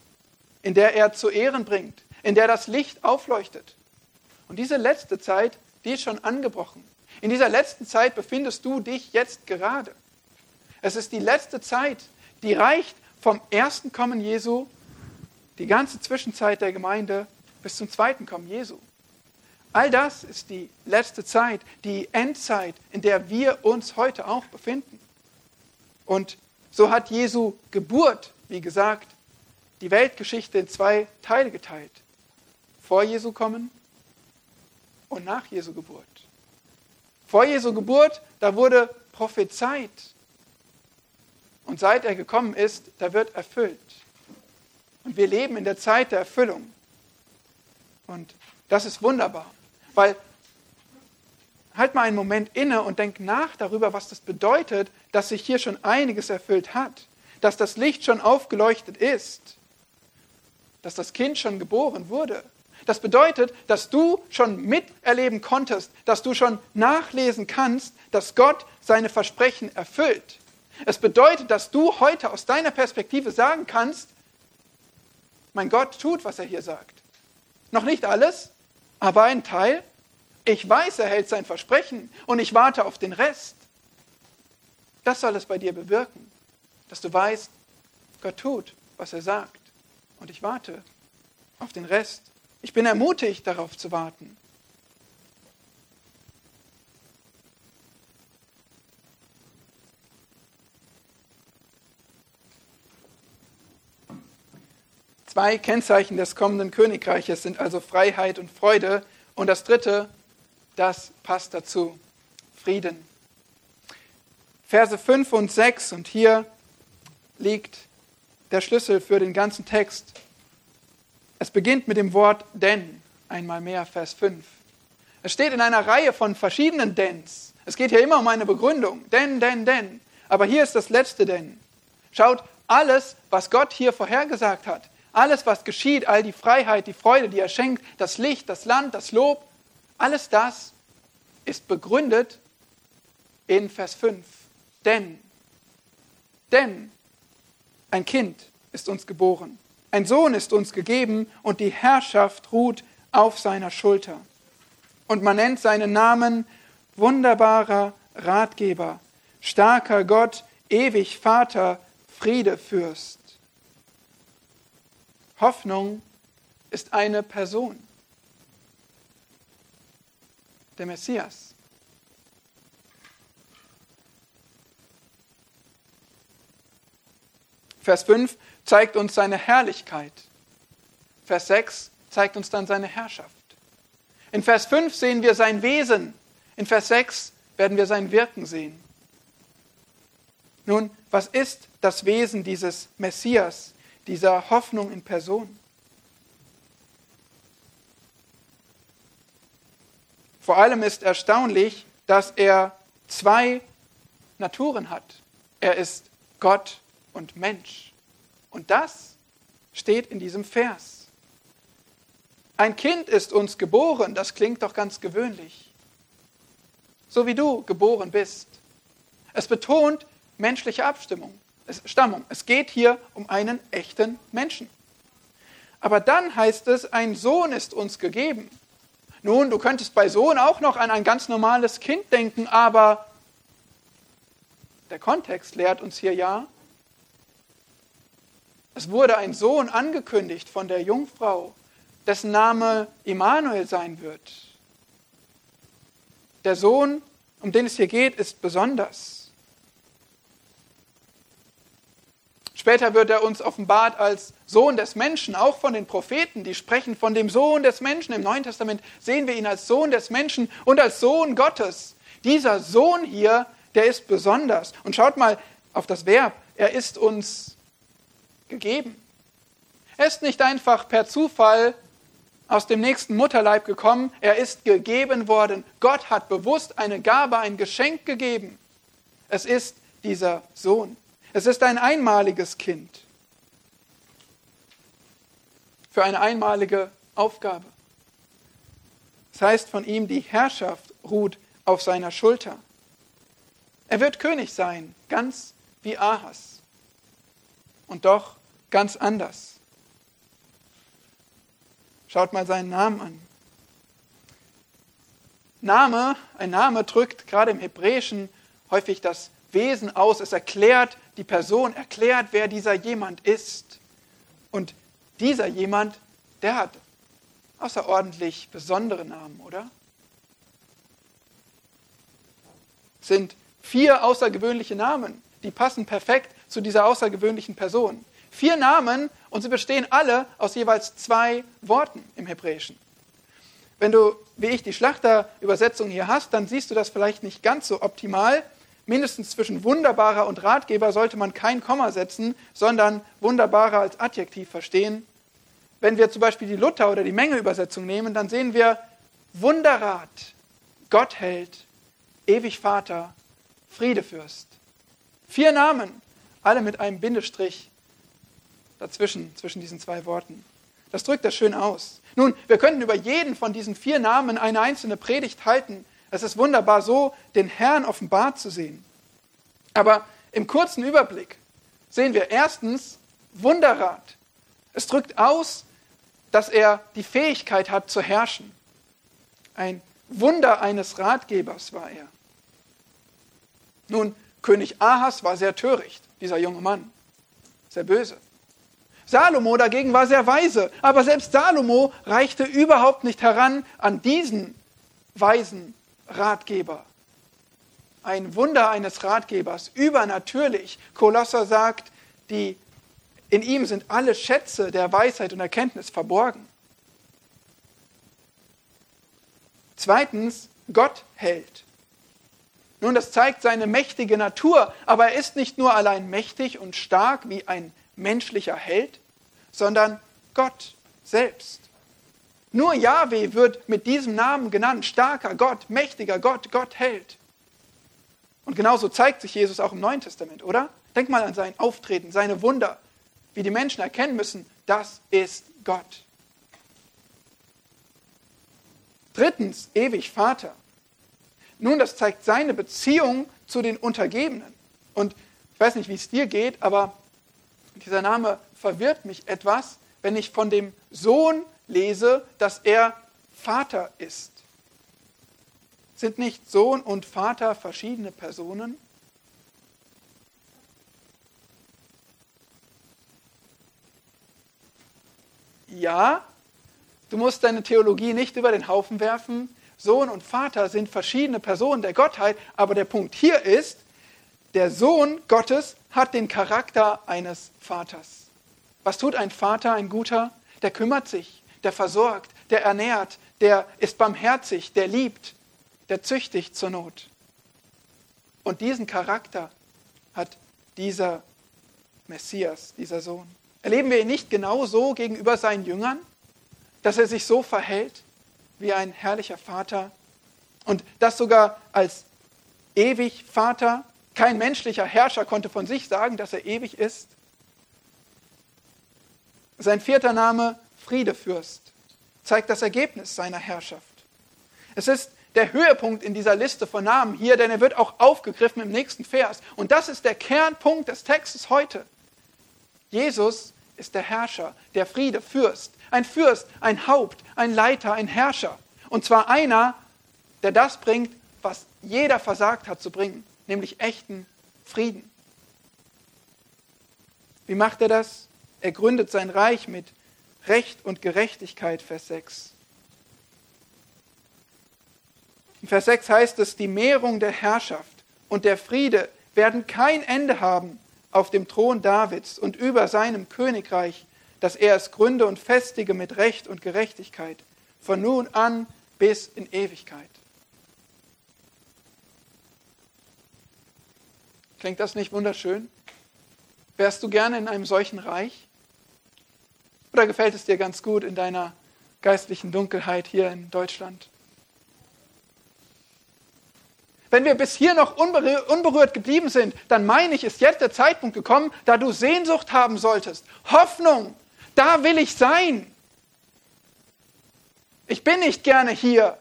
A: in der er zu Ehren bringt, in der das Licht aufleuchtet. Und diese letzte Zeit, die ist schon angebrochen. In dieser letzten Zeit befindest du dich jetzt gerade. Es ist die letzte Zeit, die reicht vom ersten Kommen Jesu, die ganze Zwischenzeit der Gemeinde bis zum zweiten Kommen Jesu. All das ist die letzte Zeit, die Endzeit, in der wir uns heute auch befinden. Und so hat Jesu Geburt, wie gesagt, die Weltgeschichte in zwei Teile geteilt. Vor Jesu Kommen und nach Jesu Geburt. Vor Jesu Geburt, da wurde prophezeit, und seit er gekommen ist, da wird erfüllt. Und wir leben in der Zeit der Erfüllung. Und das ist wunderbar, weil halt mal einen Moment inne und denk nach darüber, was das bedeutet, dass sich hier schon einiges erfüllt hat, dass das Licht schon aufgeleuchtet ist, dass das Kind schon geboren wurde. Das bedeutet, dass du schon miterleben konntest, dass du schon nachlesen kannst, dass Gott seine Versprechen erfüllt. Es bedeutet, dass du heute aus deiner Perspektive sagen kannst, mein Gott tut, was er hier sagt. Noch nicht alles, aber ein Teil. Ich weiß, er hält sein Versprechen und ich warte auf den Rest. Das soll es bei dir bewirken, dass du weißt, Gott tut, was er sagt. Und ich warte auf den Rest. Ich bin ermutigt, darauf zu warten. Zwei Kennzeichen des kommenden Königreiches sind also Freiheit und Freude. Und das dritte, das passt dazu, Frieden. Verse 5 und 6, und hier liegt der Schlüssel für den ganzen Text. Es beginnt mit dem Wort denn, einmal mehr, Vers 5. Es steht in einer Reihe von verschiedenen Dens. Es geht hier immer um eine Begründung. Denn, denn, denn. Aber hier ist das letzte denn. Schaut, alles, was Gott hier vorhergesagt hat, alles, was geschieht, all die Freiheit, die Freude, die er schenkt, das Licht, das Land, das Lob, alles das ist begründet in Vers 5. Denn, denn ein Kind ist uns geboren, ein Sohn ist uns gegeben und die Herrschaft ruht auf seiner Schulter. Und man nennt seinen Namen wunderbarer Ratgeber, starker Gott, ewig Vater, Friedefürst. Hoffnung ist eine Person, der Messias. Vers 5 zeigt uns seine Herrlichkeit. Vers 6 zeigt uns dann seine Herrschaft. In Vers 5 sehen wir sein Wesen. In Vers 6 werden wir sein Wirken sehen. Nun, was ist das Wesen dieses Messias, dieser Hoffnung in Person. Vor allem ist erstaunlich, dass er zwei Naturen hat. Er ist Gott und Mensch. Und das steht in diesem Vers. Ein Kind ist uns geboren, das klingt doch ganz gewöhnlich. So wie du geboren bist. Es betont menschliche Abstimmung. Stammung. Es geht hier um einen echten Menschen. Aber dann heißt es, ein Sohn ist uns gegeben. Nun, du könntest bei Sohn auch noch an ein ganz normales Kind denken, aber der Kontext lehrt uns hier ja, es wurde ein Sohn angekündigt von der Jungfrau, dessen Name Immanuel sein wird. Der Sohn, um den es hier geht, ist besonders. Später wird er uns offenbart als Sohn des Menschen, auch von den Propheten, die sprechen von dem Sohn des Menschen. Im Neuen Testament sehen wir ihn als Sohn des Menschen und als Sohn Gottes. Dieser Sohn hier, der ist besonders. Und schaut mal auf das Verb, er ist uns gegeben. Er ist nicht einfach per Zufall aus dem nächsten Mutterleib gekommen, er ist gegeben worden. Gott hat bewusst eine Gabe, ein Geschenk gegeben. Es ist dieser Sohn. Es ist ein einmaliges Kind für eine einmalige Aufgabe. Das heißt von ihm, die Herrschaft ruht auf seiner Schulter. Er wird König sein, ganz wie Ahas. Und doch ganz anders. Schaut mal seinen Namen an. Name, ein Name drückt gerade im Hebräischen häufig das Wesen aus. Es erklärt die Person, erklärt, wer dieser jemand ist. Und dieser jemand, der hat außerordentlich besondere Namen, oder? Es sind vier außergewöhnliche Namen, die passen perfekt zu dieser außergewöhnlichen Person. Vier Namen und sie bestehen alle aus jeweils zwei Worten im Hebräischen. Wenn du, wie ich, die Schlachterübersetzung hier hast, dann siehst du das vielleicht nicht ganz so optimal. Mindestens zwischen wunderbarer und Ratgeber sollte man kein Komma setzen, sondern wunderbarer als Adjektiv verstehen. Wenn wir zum Beispiel die Luther- oder die Menge-Übersetzung nehmen, dann sehen wir Wunderrat, Gottheld, ewig Vater, Friedefürst. Vier Namen, alle mit einem Bindestrich dazwischen, zwischen diesen zwei Worten. Das drückt das schön aus. Nun, wir könnten über jeden von diesen vier Namen eine einzelne Predigt halten. Es ist wunderbar, so den Herrn offenbart zu sehen. Aber im kurzen Überblick sehen wir erstens Wunderrat. Es drückt aus, dass er die Fähigkeit hat zu herrschen. Ein Wunder eines Ratgebers war er. Nun, König Ahas war sehr töricht, dieser junge Mann, sehr böse. Salomo dagegen war sehr weise, aber selbst Salomo reichte überhaupt nicht heran an diesen weisen Ratgeber. Ein Wunder eines Ratgebers, übernatürlich. Kolosser sagt, die, in ihm sind alle Schätze der Weisheit und Erkenntnis verborgen. Zweitens, Gott hält. Nun, das zeigt seine mächtige Natur, aber er ist nicht nur allein mächtig und stark wie ein menschlicher Held, sondern Gott selbst. Nur Yahweh wird mit diesem Namen genannt, starker Gott, mächtiger Gott, Gott hält. Und genauso zeigt sich Jesus auch im Neuen Testament, oder? Denk mal an sein Auftreten, seine Wunder, wie die Menschen erkennen müssen, das ist Gott. Drittens, ewig Vater. Nun, das zeigt seine Beziehung zu den Untergebenen. Und ich weiß nicht, wie es dir geht, aber dieser Name verwirrt mich etwas, wenn ich von dem Sohn lese, dass er Vater ist. Sind nicht Sohn und Vater verschiedene Personen? Ja, du musst deine Theologie nicht über den Haufen werfen. Sohn und Vater sind verschiedene Personen der Gottheit, aber der Punkt hier ist, der Sohn Gottes hat den Charakter eines Vaters. Was tut ein Vater, ein guter? Der kümmert sich, der versorgt, der ernährt, der ist barmherzig, der liebt, der züchtigt zur Not. Und diesen Charakter hat dieser Messias, dieser Sohn. Erleben wir ihn nicht genau so gegenüber seinen Jüngern, dass er sich so verhält wie ein herrlicher Vater und das sogar als ewig Vater kein menschlicher Herrscher konnte von sich sagen, dass er ewig ist. Sein vierter Name, Friedefürst, zeigt das Ergebnis seiner Herrschaft. Es ist der Höhepunkt in dieser Liste von Namen hier, denn er wird auch aufgegriffen im nächsten Vers. Und das ist der Kernpunkt des Textes heute. Jesus ist der Herrscher, der Friedefürst, ein Fürst, ein Haupt, ein Leiter, ein Herrscher. Und zwar einer, der das bringt, was jeder versagt hat zu bringen, nämlich echten Frieden. Wie macht er das? Er gründet sein Reich mit Recht und Gerechtigkeit, Vers 6. In Vers 6 heißt es, die Mehrung der Herrschaft und der Friede werden kein Ende haben auf dem Thron Davids und über seinem Königreich, dass er es gründe und festige mit Recht und Gerechtigkeit, von nun an bis in Ewigkeit. Klingt das nicht wunderschön? Wärst du gerne in einem solchen Reich? Oder gefällt es dir ganz gut in deiner geistlichen Dunkelheit hier in Deutschland? Wenn wir bis hier noch unberührt geblieben sind, dann meine ich, ist jetzt der Zeitpunkt gekommen, da du Sehnsucht haben solltest. Hoffnung, da will ich sein. Ich bin nicht gerne hier.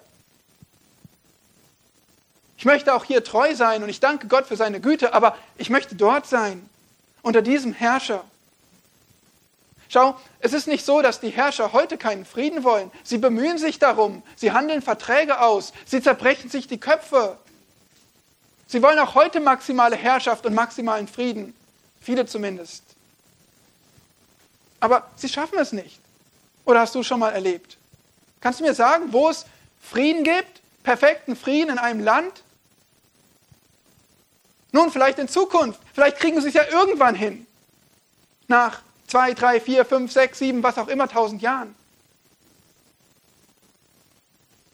A: Ich möchte auch hier treu sein und ich danke Gott für seine Güte, aber ich möchte dort sein, unter diesem Herrscher. Schau, es ist nicht so, dass die Herrscher heute keinen Frieden wollen. Sie bemühen sich darum, sie handeln Verträge aus, sie zerbrechen sich die Köpfe. Sie wollen auch heute maximale Herrschaft und maximalen Frieden. Viele zumindest. Aber sie schaffen es nicht. Oder hast du schon mal erlebt? Kannst du mir sagen, wo es Frieden gibt? Perfekten Frieden in einem Land? Nun, vielleicht in Zukunft. Vielleicht kriegen sie es ja irgendwann hin. Nach zwei, drei, vier, fünf, sechs, sieben, was auch immer, tausend Jahren.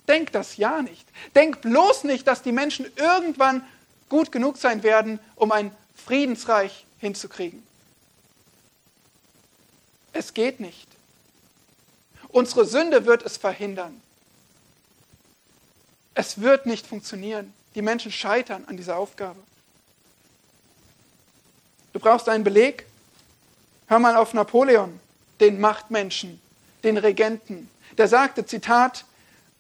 A: Denk das ja nicht. Denk bloß nicht, dass die Menschen irgendwann gut genug sein werden, um ein Friedensreich hinzukriegen. Es geht nicht. Unsere Sünde wird es verhindern. Es wird nicht funktionieren. Die Menschen scheitern an dieser Aufgabe. Du brauchst einen Beleg. Hör mal auf Napoleon, den Machtmenschen, den Regenten. Der sagte, Zitat,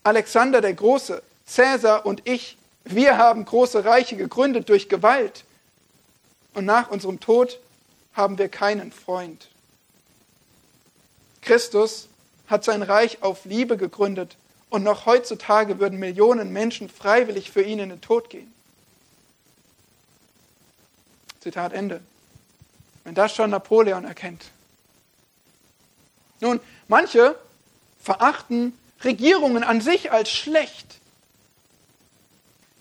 A: Alexander der Große, Cäsar und ich wir haben große Reiche gegründet durch Gewalt und nach unserem Tod haben wir keinen Freund. Christus hat sein Reich auf Liebe gegründet und noch heutzutage würden Millionen Menschen freiwillig für ihn in den Tod gehen. Zitat Ende. Wenn das schon Napoleon erkennt. Nun, manche verachten Regierungen an sich als schlecht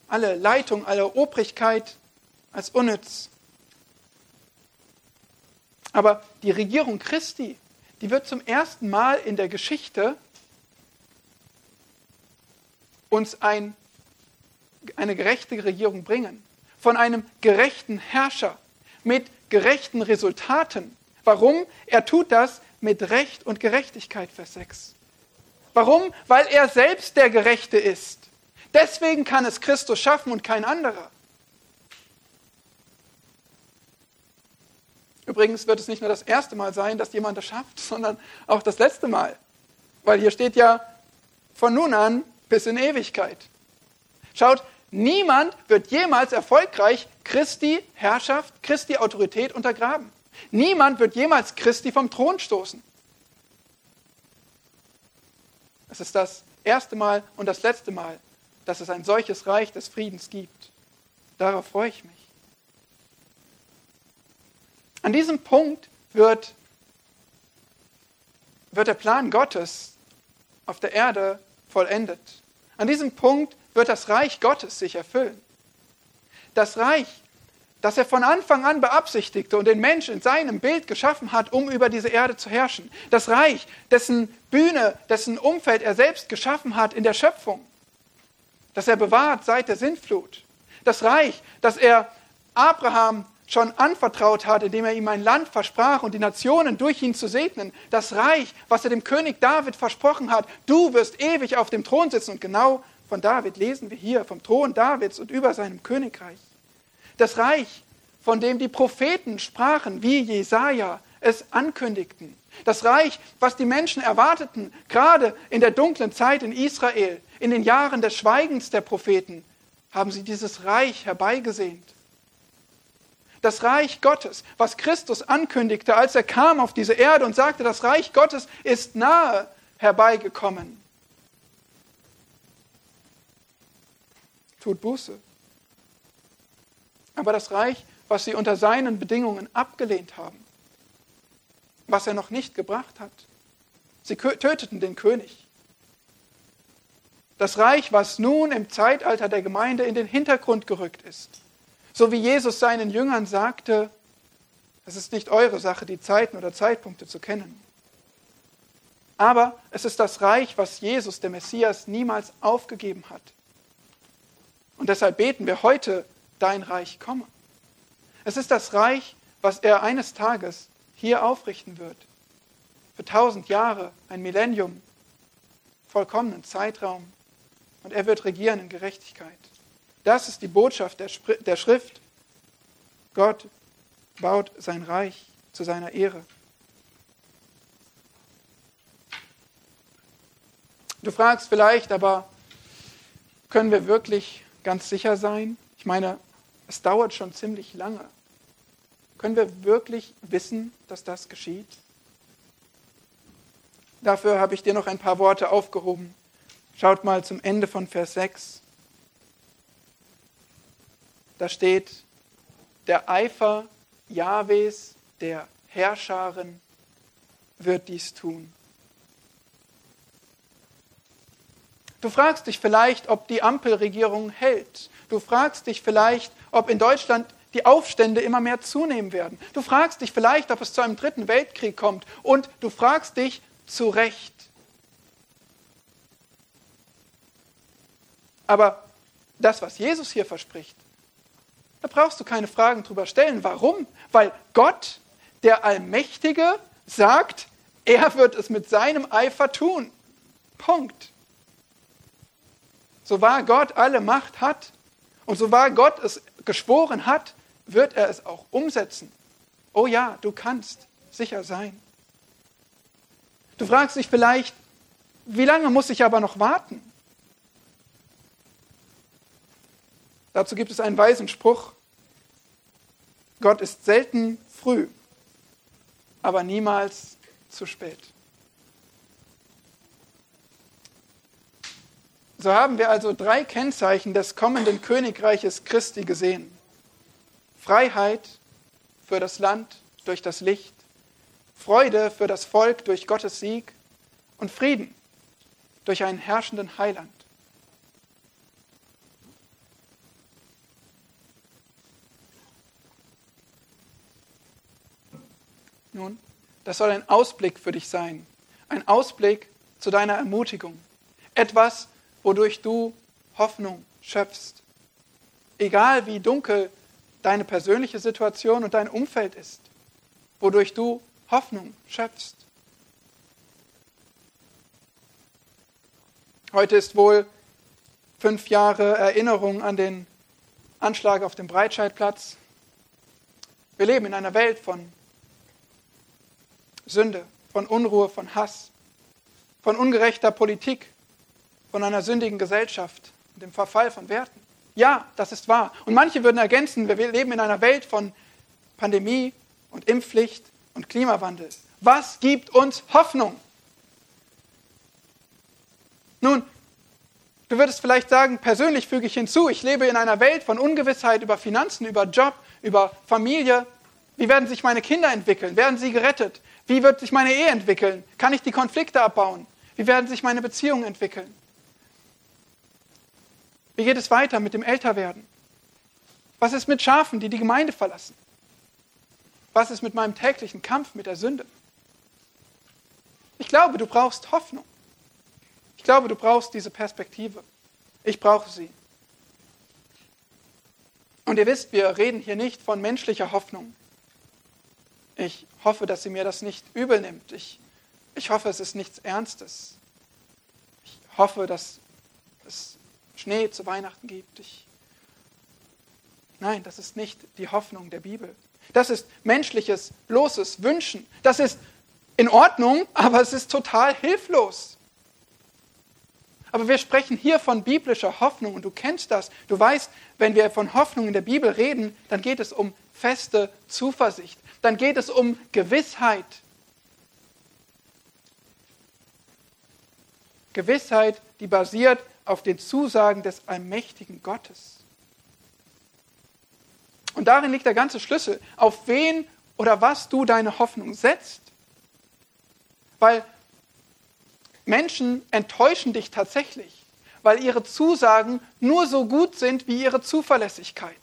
A: alle Leitung, alle Obrigkeit als unnütz. Aber die Regierung Christi, die wird zum ersten Mal in der Geschichte uns ein, eine gerechte Regierung bringen. Von einem gerechten Herrscher mit gerechten Resultaten. Warum? Er tut das mit Recht und Gerechtigkeit, Vers 6. Warum? Weil er selbst der Gerechte ist. Deswegen kann es Christus schaffen und kein anderer. Übrigens wird es nicht nur das erste Mal sein, dass jemand das schafft, sondern auch das letzte Mal. Weil hier steht ja von nun an bis in Ewigkeit. Schaut, niemand wird jemals erfolgreich Christi Herrschaft, Christi Autorität untergraben. Niemand wird jemals Christi vom Thron stoßen. Es ist das erste Mal und das letzte Mal, dass es ein solches Reich des Friedens gibt. Darauf freue ich mich. An diesem Punkt wird, wird der Plan Gottes auf der Erde vollendet. An diesem Punkt wird das Reich Gottes sich erfüllen. Das Reich, das er von Anfang an beabsichtigte und den Menschen in seinem Bild geschaffen hat, um über diese Erde zu herrschen. Das Reich, dessen Bühne, dessen Umfeld er selbst geschaffen hat in der Schöpfung das er bewahrt seit der Sintflut. Das Reich, das er Abraham schon anvertraut hat, indem er ihm ein Land versprach und die Nationen durch ihn zu segnen. Das Reich, was er dem König David versprochen hat, du wirst ewig auf dem Thron sitzen. Und genau von David lesen wir hier, vom Thron Davids und über seinem Königreich. Das Reich, von dem die Propheten sprachen, wie Jesaja es ankündigten. Das Reich, was die Menschen erwarteten, gerade in der dunklen Zeit in Israel, in den Jahren des Schweigens der Propheten, haben sie dieses Reich herbeigesehnt. Das Reich Gottes, was Christus ankündigte, als er kam auf diese Erde und sagte, das Reich Gottes ist nahe herbeigekommen. Tut Buße. Aber das Reich, was sie unter seinen Bedingungen abgelehnt haben, was er noch nicht gebracht hat, sie töteten den König. Das Reich, was nun im Zeitalter der Gemeinde in den Hintergrund gerückt ist. So wie Jesus seinen Jüngern sagte, es ist nicht eure Sache, die Zeiten oder Zeitpunkte zu kennen. Aber es ist das Reich, was Jesus, der Messias, niemals aufgegeben hat. Und deshalb beten wir heute, dein Reich komme. Es ist das Reich, was er eines Tages hier aufrichten wird. Für tausend Jahre, ein Millennium, vollkommenen Zeitraum. Und er wird regieren in Gerechtigkeit. Das ist die Botschaft der Schrift. Gott baut sein Reich zu seiner Ehre. Du fragst vielleicht, aber können wir wirklich ganz sicher sein? Ich meine, es dauert schon ziemlich lange. Können wir wirklich wissen, dass das geschieht? Dafür habe ich dir noch ein paar Worte aufgehoben. Schaut mal zum Ende von Vers 6. Da steht, der Eifer Jahwes, der Herrscharen, wird dies tun. Du fragst dich vielleicht, ob die Ampelregierung hält. Du fragst dich vielleicht, ob in Deutschland die Aufstände immer mehr zunehmen werden. Du fragst dich vielleicht, ob es zu einem dritten Weltkrieg kommt. Und du fragst dich zu Recht. Aber das, was Jesus hier verspricht, da brauchst du keine Fragen drüber stellen. Warum? Weil Gott, der Allmächtige, sagt, er wird es mit seinem Eifer tun. Punkt. So wahr Gott alle Macht hat und so wahr Gott es geschworen hat, wird er es auch umsetzen. Oh ja, du kannst sicher sein. Du fragst dich vielleicht, wie lange muss ich aber noch warten? Dazu gibt es einen weisen Spruch. Gott ist selten früh, aber niemals zu spät. So haben wir also drei Kennzeichen des kommenden Königreiches Christi gesehen. Freiheit für das Land durch das Licht, Freude für das Volk durch Gottes Sieg und Frieden durch einen herrschenden Heiland. Nun, das soll ein Ausblick für dich sein. Ein Ausblick zu deiner Ermutigung. Etwas, wodurch du Hoffnung schöpfst. Egal wie dunkel deine persönliche Situation und dein Umfeld ist, wodurch du Hoffnung schöpfst. Heute ist wohl fünf Jahre Erinnerung an den Anschlag auf dem Breitscheidplatz. Wir leben in einer Welt von Sünde, von Unruhe, von Hass, von ungerechter Politik, von einer sündigen Gesellschaft und dem Verfall von Werten. Ja, das ist wahr. Und manche würden ergänzen, wir leben in einer Welt von Pandemie und Impfpflicht und Klimawandel. Was gibt uns Hoffnung? Nun, du würdest vielleicht sagen, persönlich füge ich hinzu, ich lebe in einer Welt von Ungewissheit über Finanzen, über Job, über Familie. Wie werden sich meine Kinder entwickeln? Werden sie gerettet? Wie wird sich meine Ehe entwickeln? Kann ich die Konflikte abbauen? Wie werden sich meine Beziehungen entwickeln? Wie geht es weiter mit dem Älterwerden? Was ist mit Schafen, die die Gemeinde verlassen? Was ist mit meinem täglichen Kampf mit der Sünde? Ich glaube, du brauchst Hoffnung. Ich glaube, du brauchst diese Perspektive. Ich brauche sie. Und ihr wisst, wir reden hier nicht von menschlicher Hoffnung. Ich hoffe, dass sie mir das nicht übel nimmt. Ich, ich hoffe, es ist nichts Ernstes. Ich hoffe, dass es Schnee zu Weihnachten gibt. Ich Nein, das ist nicht die Hoffnung der Bibel. Das ist menschliches, bloßes Wünschen. Das ist in Ordnung, aber es ist total hilflos. Aber wir sprechen hier von biblischer Hoffnung und du kennst das. Du weißt, wenn wir von Hoffnung in der Bibel reden, dann geht es um feste Zuversicht dann geht es um Gewissheit. Gewissheit, die basiert auf den Zusagen des allmächtigen Gottes. Und darin liegt der ganze Schlüssel, auf wen oder was du deine Hoffnung setzt. Weil Menschen enttäuschen dich tatsächlich, weil ihre Zusagen nur so gut sind wie ihre Zuverlässigkeit.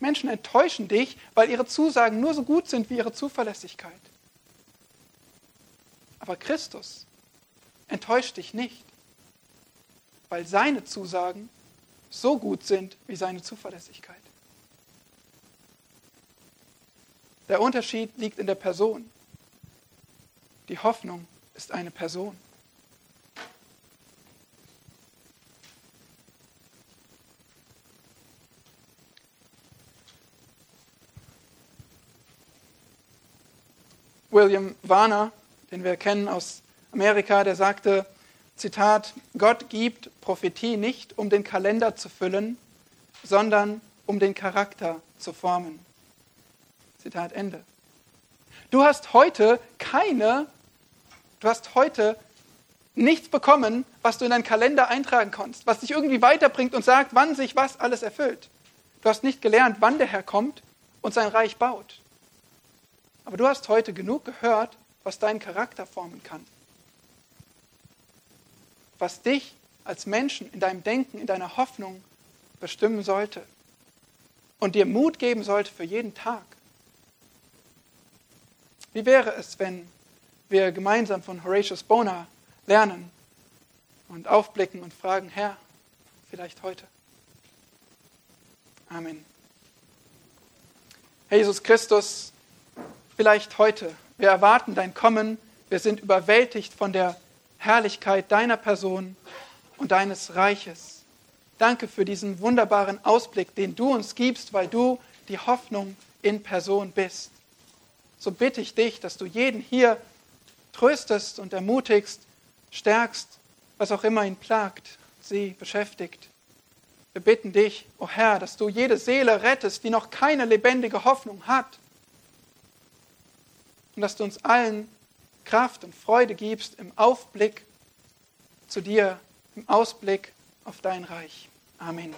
A: Menschen enttäuschen dich, weil ihre Zusagen nur so gut sind wie ihre Zuverlässigkeit. Aber Christus enttäuscht dich nicht, weil seine Zusagen so gut sind wie seine Zuverlässigkeit. Der Unterschied liegt in der Person. Die Hoffnung ist eine Person. William Warner, den wir kennen aus Amerika, der sagte, Zitat, Gott gibt Prophetie nicht, um den Kalender zu füllen, sondern um den Charakter zu formen. Zitat Ende. Du hast heute keine, du hast heute nichts bekommen, was du in deinen Kalender eintragen kannst, was dich irgendwie weiterbringt und sagt, wann sich was alles erfüllt. Du hast nicht gelernt, wann der Herr kommt und sein Reich baut. Aber du hast heute genug gehört, was deinen Charakter formen kann. Was dich als Menschen in deinem Denken, in deiner Hoffnung bestimmen sollte und dir Mut geben sollte für jeden Tag. Wie wäre es, wenn wir gemeinsam von Horatius Bonar lernen und aufblicken und fragen, Herr, vielleicht heute. Amen. Herr Jesus Christus, vielleicht heute. Wir erwarten dein Kommen. Wir sind überwältigt von der Herrlichkeit deiner Person und deines Reiches. Danke für diesen wunderbaren Ausblick, den du uns gibst, weil du die Hoffnung in Person bist. So bitte ich dich, dass du jeden hier tröstest und ermutigst, stärkst, was auch immer ihn plagt, sie beschäftigt. Wir bitten dich, o oh Herr, dass du jede Seele rettest, die noch keine lebendige Hoffnung hat und dass du uns allen Kraft und Freude gibst im Aufblick zu dir, im Ausblick auf dein Reich. Amen.